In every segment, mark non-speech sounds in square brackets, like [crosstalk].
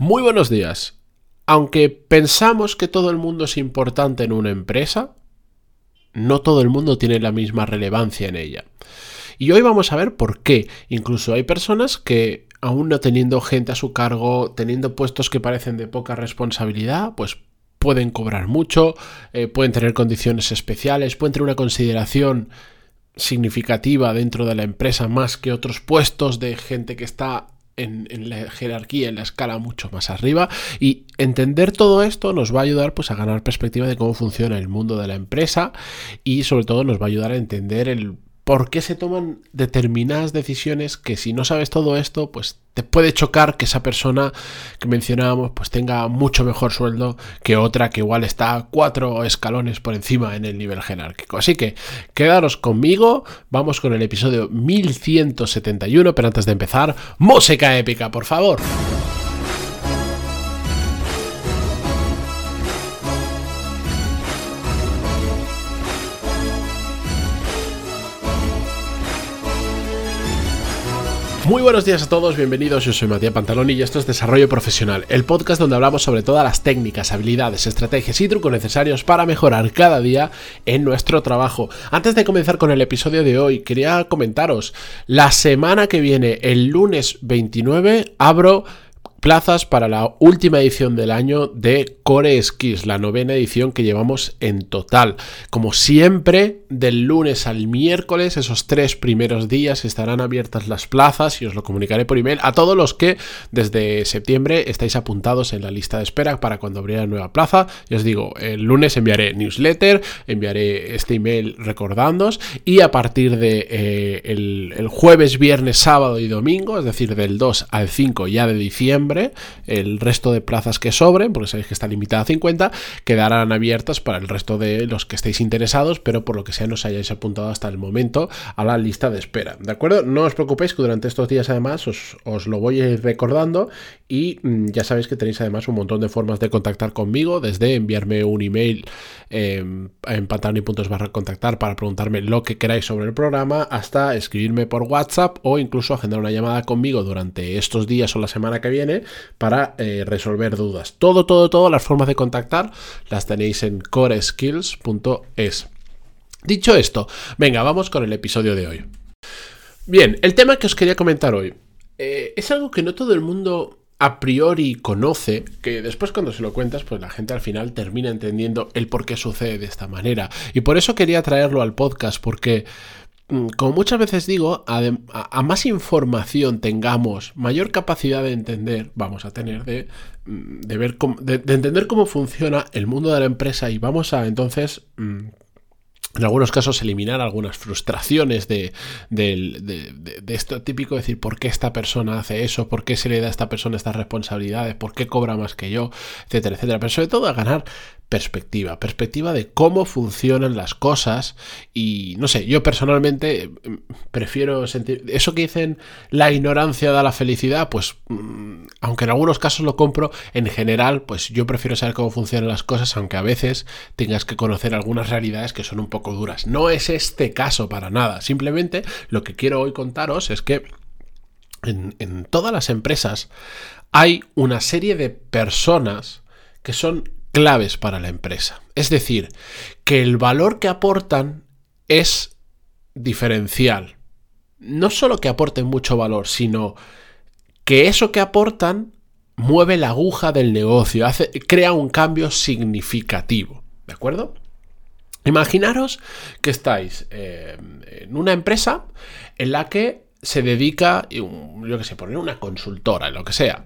Muy buenos días. Aunque pensamos que todo el mundo es importante en una empresa, no todo el mundo tiene la misma relevancia en ella. Y hoy vamos a ver por qué. Incluso hay personas que, aún no teniendo gente a su cargo, teniendo puestos que parecen de poca responsabilidad, pues pueden cobrar mucho, eh, pueden tener condiciones especiales, pueden tener una consideración significativa dentro de la empresa más que otros puestos de gente que está en, la jerarquía, en la escala mucho más arriba. Y entender todo esto nos va a ayudar pues, a ganar perspectiva de cómo funciona el mundo de la empresa y sobre todo nos va a ayudar a entender el por qué se toman determinadas decisiones que si no sabes todo esto, pues te puede chocar que esa persona que mencionábamos pues tenga mucho mejor sueldo que otra que igual está cuatro escalones por encima en el nivel jerárquico. Así que quedaros conmigo, vamos con el episodio 1171, pero antes de empezar, música épica, por favor. Muy buenos días a todos, bienvenidos, yo soy Matías Pantaloni y esto es Desarrollo Profesional, el podcast donde hablamos sobre todas las técnicas, habilidades, estrategias y trucos necesarios para mejorar cada día en nuestro trabajo. Antes de comenzar con el episodio de hoy, quería comentaros, la semana que viene, el lunes 29, abro plazas para la última edición del año de Core Skills, la novena edición que llevamos en total. Como siempre, del lunes al miércoles, esos tres primeros días estarán abiertas las plazas y os lo comunicaré por email a todos los que desde septiembre estáis apuntados en la lista de espera para cuando abrirá la nueva plaza. Y os digo, el lunes enviaré newsletter, enviaré este email recordándos y a partir de eh, el jueves, viernes, sábado y domingo, es decir, del 2 al 5 ya de diciembre, el resto de plazas que sobren, porque sabéis que está limitada a 50, quedarán abiertas para el resto de los que estéis interesados, pero por lo que sea no os hayáis apuntado hasta el momento a la lista de espera. ¿De acuerdo? No os preocupéis que durante estos días además os, lo voy a ir recordando y mm, ya sabéis que tenéis además un montón de formas de contactar conmigo, desde enviarme un email eh, en pantaloni.es barra contactar para preguntarme lo que queráis sobre el programa, hasta escribirme por WhatsApp o incluso agendar una llamada conmigo durante estos días o la semana que viene para eh, resolver dudas. Todo, todo, todo, las formas de contactar las tenéis en coreskills.es. Dicho esto, venga, vamos con el episodio de hoy. Bien, el tema que os quería comentar hoy eh, es algo que no todo el mundo a priori conoce, que después cuando se lo cuentas, pues la gente al final termina entendiendo el por qué sucede de esta manera. Y por eso quería traerlo al podcast, porque como muchas veces digo, a, más información tengamos, mayor capacidad de entender vamos a tener de, mm, ver de, entender cómo funciona el mundo de la empresa y vamos a entonces mm, en algunos casos eliminar algunas frustraciones de, de, esto típico, decir, ¿por qué esta persona hace eso? ¿Por qué se le da a esta persona estas responsabilidades? ¿Por qué cobra más que yo? Etcétera, etcétera. Pero sobre todo a ganar perspectiva, perspectiva de cómo funcionan las cosas y no sé, yo personalmente mm, prefiero sentir eso que dicen la ignorancia da la felicidad, pues mm, aunque en algunos casos lo compro, en general pues yo prefiero saber cómo funcionan las cosas, aunque a veces tengas que conocer algunas realidades que son un poco duras. No es este caso para nada, simplemente lo que quiero hoy contaros es que en, en todas las empresas hay una serie de personas que son claves para la empresa. Es decir, que el valor que aportan es diferencial. No solo que aporten mucho valor, sino que eso que aportan mueve la aguja del negocio, hace, crea un cambio significativo. ¿De acuerdo? Imaginaros que estáis eh, en una empresa en la que se dedica, yo que sé, poner una consultora, lo que sea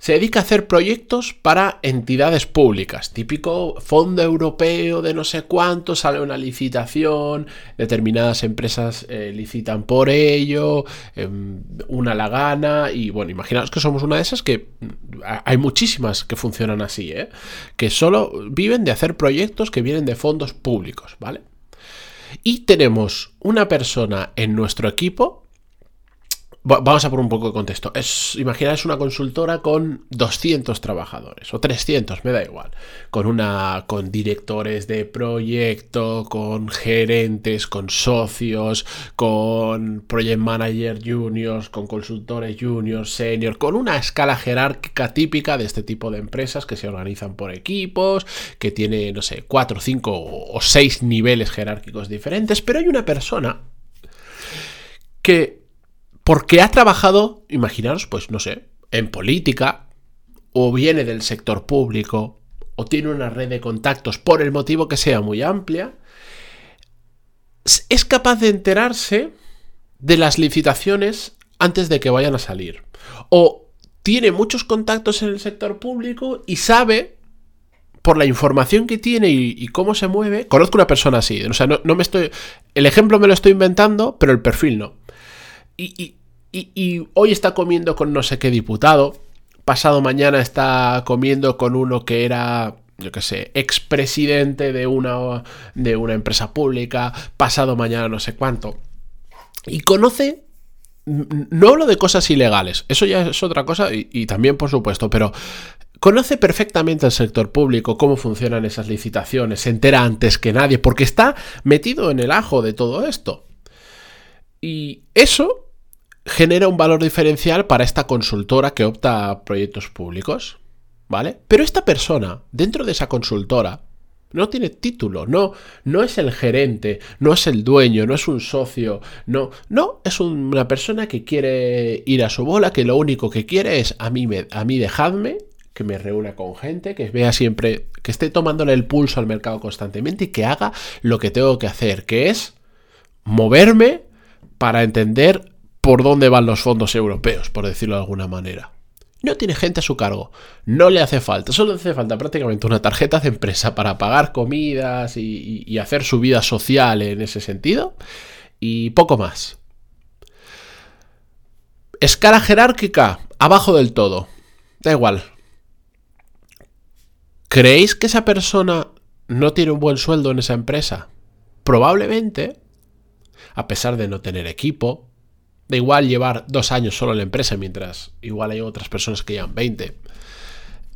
se dedica a hacer proyectos para entidades públicas. Típico fondo europeo de no sé cuánto, sale una licitación, determinadas empresas eh, licitan por ello, em, una la gana, y bueno, imaginaos que somos una de esas que mm, hay muchísimas que funcionan así, ¿eh? que solo viven de hacer proyectos que vienen de fondos públicos, ¿vale? Y tenemos una persona en nuestro equipo vamos a por un poco de contexto. Es, imaginaos una consultora con 200 trabajadores o 300, me da igual. Con una con directores de proyecto, con gerentes, con socios, con project manager juniors, con consultores juniors, senior, con una escala jerárquica típica de este tipo de empresas que se organizan por equipos, que tiene, no sé, 4, 5 o 6 niveles jerárquicos diferentes, pero hay una persona que porque ha trabajado, imaginaros, pues no sé, en política, o viene del sector público, o tiene una red de contactos por el motivo que sea muy amplia, es capaz de enterarse de las licitaciones antes de que vayan a salir. O tiene muchos contactos en el sector público y sabe, por la información que tiene y, cómo se mueve, conozco una persona así. O sea, no, me estoy. El ejemplo me lo estoy inventando, pero el perfil no. y, hoy está comiendo con no sé qué diputado, pasado mañana está comiendo con uno que era yo qué sé, expresidente de una, de una empresa pública, pasado mañana no sé cuánto. Y conoce, no hablo de cosas ilegales, eso ya es otra cosa y, y, también por supuesto, pero conoce perfectamente el sector público, cómo funcionan esas licitaciones, se entera antes que nadie, porque está metido en el ajo de todo esto. Y eso genera un valor diferencial para esta consultora que opta a proyectos públicos, ¿vale? Pero esta persona, dentro de esa consultora, no tiene título, no, no es el gerente, no es el dueño, no es un socio, no, no, es una persona que quiere ir a su bola, que lo único que quiere es a mí, a mí dejadme, que me reúna con gente, que vea siempre, que esté tomándole el pulso al mercado constantemente y que haga lo que tengo que hacer, que es moverme para entender por dónde van los fondos europeos, por decirlo de alguna manera. No tiene gente a su cargo, no le hace falta, solo le hace falta prácticamente una tarjeta de empresa para pagar comidas y, hacer su vida social en ese sentido, y poco más. Escala jerárquica, abajo del todo, da igual. ¿Creéis que esa persona no tiene un buen sueldo en esa empresa? Probablemente, a pesar de no tener equipo, Da igual llevar dos años solo en la empresa, mientras igual hay otras personas que llevan 20,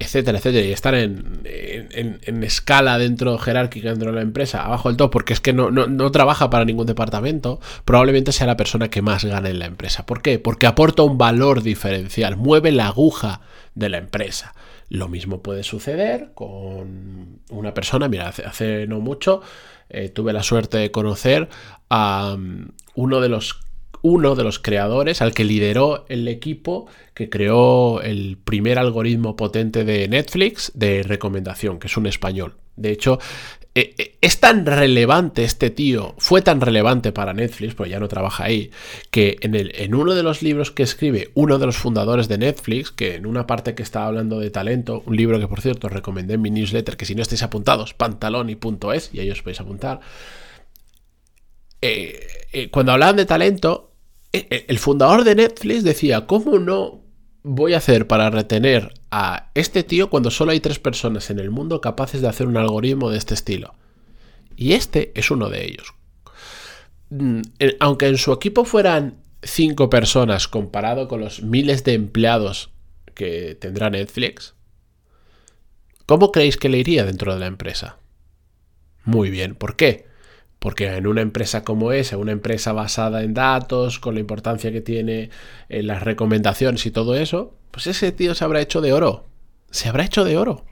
etcétera, etcétera, y estar en, escala dentro jerárquica dentro de la empresa, abajo del todo, porque es que no, no, trabaja para ningún departamento, probablemente sea la persona que más gane en la empresa. ¿Por qué? Porque aporta un valor diferencial, mueve la aguja de la empresa. Lo mismo puede suceder con una persona, mira, hace, no mucho eh, tuve la suerte de conocer a um, uno de los uno de los creadores, al que lideró el equipo que creó el primer algoritmo potente de Netflix de recomendación, que es un español. De hecho, eh, eh, es tan relevante este tío, fue tan relevante para Netflix, pues ya no trabaja ahí, que en, el, en uno de los libros que escribe uno de los fundadores de Netflix, que en una parte que estaba hablando de talento, un libro que por cierto recomendé en mi newsletter, que si no estáis apuntados, pantaloni.es, y ahí os podéis apuntar, eh, cuando hablaban de talento, e, e, el fundador de Netflix decía, ¿cómo no voy a hacer para retener a este tío cuando solo hay tres personas en el mundo capaces de hacer un algoritmo de este estilo? Y este es uno de ellos. Mm, aunque en su equipo fueran cinco personas comparado con los miles de empleados que tendrá Netflix, ¿cómo creéis que le iría dentro de la empresa? Muy bien, ¿por qué? Porque en una empresa como esa, una empresa basada en datos, con la importancia que tiene en las recomendaciones y todo eso, pues ese tío se habrá hecho de oro. Se habrá hecho de oro.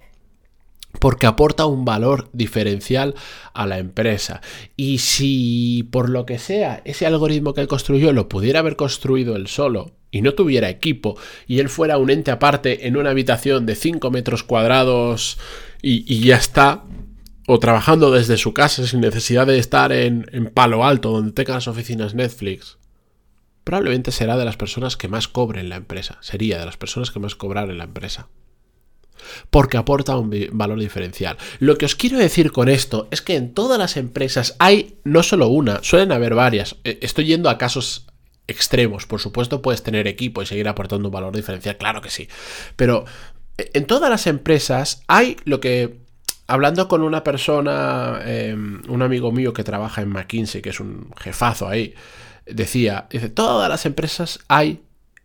Porque aporta un valor diferencial a la empresa. Y si por lo que sea ese algoritmo que él construyó lo pudiera haber construido él solo y no tuviera equipo y él fuera un ente aparte en una habitación de 5 metros cuadrados y, y ya está, o trabajando desde su casa sin necesidad de estar en, Palo Alto, donde tenga las oficinas Netflix, probablemente será de las personas que más cobren la empresa. Sería de las personas que más cobran en la empresa. Porque aporta un valor diferencial. Lo que os quiero decir con esto es que en todas las empresas hay no solo una, suelen haber varias. E, estoy yendo a casos extremos. Por supuesto, puedes tener equipo y seguir aportando un valor diferencial, claro que sí. Pero e, en todas las empresas hay lo que hablando con una persona, em, un amigo mío que trabaja en McKinsey, que es un jefazo ahí, decía, dice, todas las empresas hay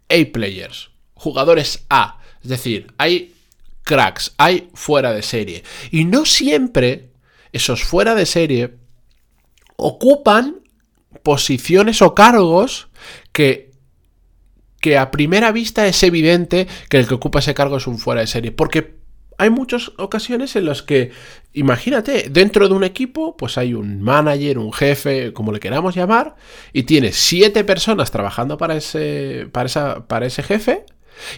A-players, jugadores A. Es decir, hay cracks, hay fuera de serie. Y no siempre esos fuera de serie ocupan posiciones o cargos que, que a primera vista es evidente que el que ocupa ese cargo es un fuera de serie. Porque hay muchas ocasiones en las que, imagínate, dentro de un equipo, pues hay un manager, un jefe, como le queramos llamar, y tiene siete personas trabajando para ese, para esa, para ese jefe.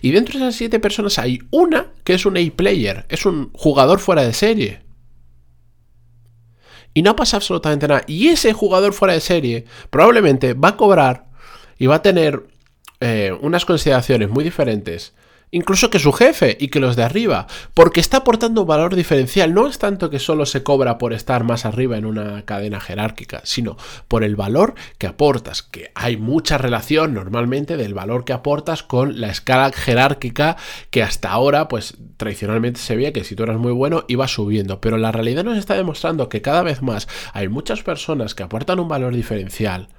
Y dentro de esas siete personas hay una que es un A-player, es un jugador fuera de serie. Y no pasa absolutamente nada. Y ese jugador fuera de serie probablemente va a cobrar y va a tener eh, unas consideraciones muy diferentes incluso que su jefe y que los de arriba, porque está aportando un valor diferencial. No es tanto que solo se cobra por estar más arriba en una cadena jerárquica, sino por el valor que aportas, que hay mucha relación normalmente del valor que aportas con la escala jerárquica que hasta ahora, pues tradicionalmente se veía que si tú eras muy bueno iba subiendo, pero la realidad nos está demostrando que cada vez más hay muchas personas que aportan un valor diferencial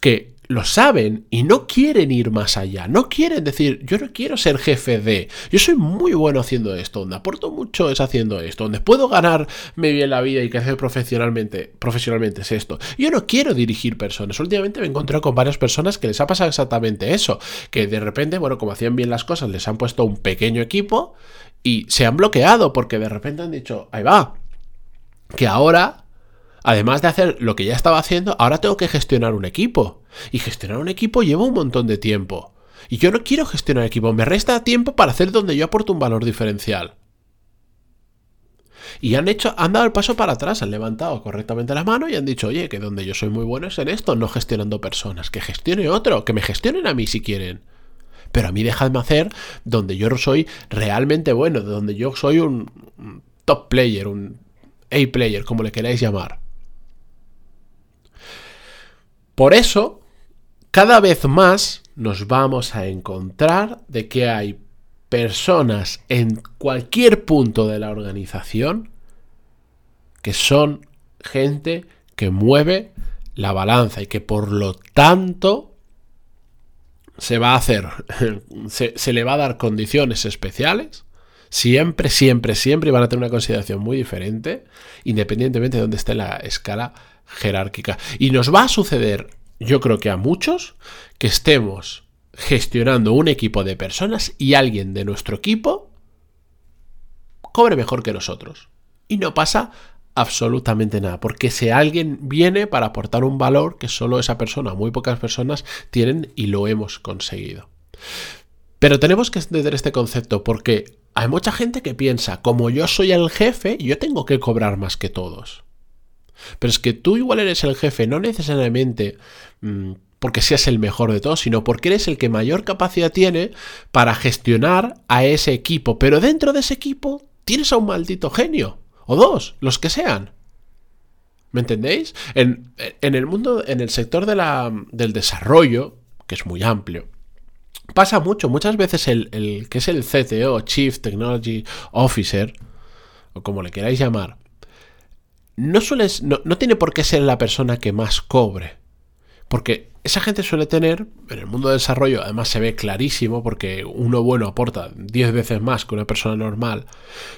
que lo saben y no quieren ir más allá. No quieren decir, yo no quiero ser jefe de. Yo soy muy bueno haciendo esto, donde aporto mucho es haciendo esto, donde puedo ganarme bien la vida y crecer profesionalmente, profesionalmente es esto. Yo no quiero dirigir personas. Últimamente me he encontrado con varias personas que les ha pasado exactamente eso. Que de repente, bueno, como hacían bien las cosas, les han puesto un pequeño equipo y se han bloqueado porque de repente han dicho, ahí va. Que ahora además de hacer lo que ya estaba haciendo, ahora tengo que gestionar un equipo. Y gestionar un equipo lleva un montón de tiempo. Y yo no quiero gestionar equipo, me resta tiempo para hacer donde yo aporto un valor diferencial. Y han hecho, han dado el paso para atrás, han levantado correctamente la mano y han dicho, oye, que donde yo soy muy bueno es en esto, no gestionando personas, que gestione otro, que me gestionen a mí si quieren. Pero a mí dejadme hacer donde yo soy realmente bueno, donde yo soy un top player, un A player, como le queráis llamar. Por eso, cada vez más nos vamos a encontrar de que hay personas en cualquier punto de la organización que son gente que mueve la balanza y que por lo tanto se va a hacer, [laughs] se, le va a dar condiciones especiales. Siempre, siempre, siempre van a tener una consideración muy diferente, independientemente de dónde esté la escala jerárquica. Y nos va a suceder, yo creo que a muchos, que estemos gestionando un equipo de personas y alguien de nuestro equipo cobre mejor que nosotros. Y no pasa absolutamente nada, porque si alguien viene para aportar un valor que solo esa persona, muy pocas personas tienen y lo hemos conseguido. Pero tenemos que entender este concepto porque hay mucha gente que piensa, como yo soy el jefe, yo tengo que cobrar más que todos. Pero es que tú igual eres el jefe, no necesariamente mm, porque seas el mejor de todos, sino porque eres el que mayor capacidad tiene para gestionar a ese equipo. Pero dentro de ese equipo tienes a un maldito genio, o dos, los que sean. ¿Me entendéis? En, el mundo, en el sector de la, del desarrollo, que es muy amplio, pasa mucho. Muchas veces el, que es el CTO, Chief Technology Officer, o como le queráis llamar, no, sueles, no, tiene por qué ser la persona que más cobre. Porque esa gente suele tener, en el mundo del desarrollo, además se ve clarísimo, porque uno bueno aporta 10 veces más que una persona normal,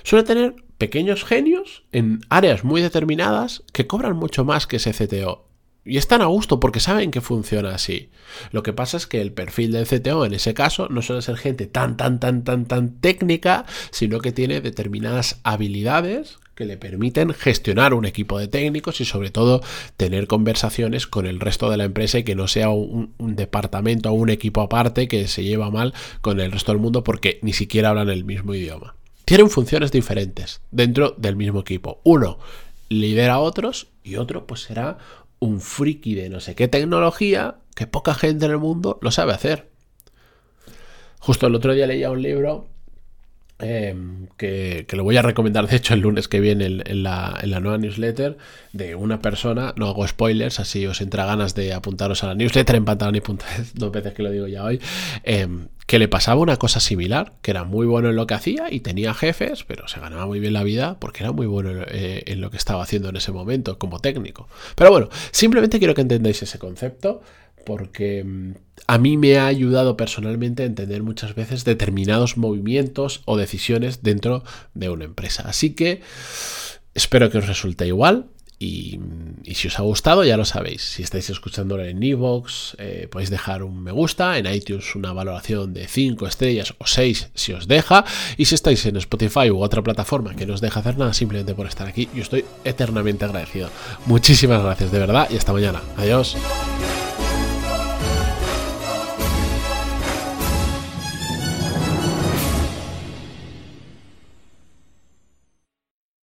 suele tener pequeños genios en áreas muy determinadas que cobran mucho más que ese CTO. Y están a gusto porque saben que funciona así. Lo que pasa es que el perfil del CTO en ese caso no suele ser gente tan, tan, tan, tan, tan técnica, sino que tiene determinadas habilidades que le permiten gestionar un equipo de técnicos y sobre todo tener conversaciones con el resto de la empresa y que no sea un, departamento o un equipo aparte que se lleva mal con el resto del mundo porque ni siquiera hablan el mismo idioma. Tienen funciones diferentes dentro del mismo equipo. Uno lidera a otros y otro pues será un friki de no sé qué tecnología que poca gente en el mundo lo sabe hacer. Justo el otro día leía un libro Em, que, lo voy a recomendar de hecho el lunes que viene en, la, nueva newsletter de una persona, no hago spoilers, así os entra ganas de apuntaros a la newsletter en pantalón.es, [laughs] dos veces que lo digo ya hoy, em, que le pasaba una cosa similar, que era muy bueno en lo que hacía y tenía jefes, pero se ganaba muy bien la vida porque era muy bueno eh, en lo que estaba haciendo en ese momento como técnico. Pero bueno, simplemente quiero que entendáis ese concepto porque mm, a mí me ha ayudado personalmente a entender muchas veces determinados movimientos o decisiones dentro de una empresa. Así que espero que os resulte igual. Y, si os ha gustado, ya lo sabéis. Si estáis escuchándolo en Evox, eh, podéis dejar un me gusta. En iTunes, una valoración de 5 estrellas o 6 si os deja. Y si estáis en Spotify u otra plataforma que no os deja hacer nada simplemente por estar aquí, yo estoy eternamente agradecido. Muchísimas gracias, de verdad, y hasta mañana. Adiós.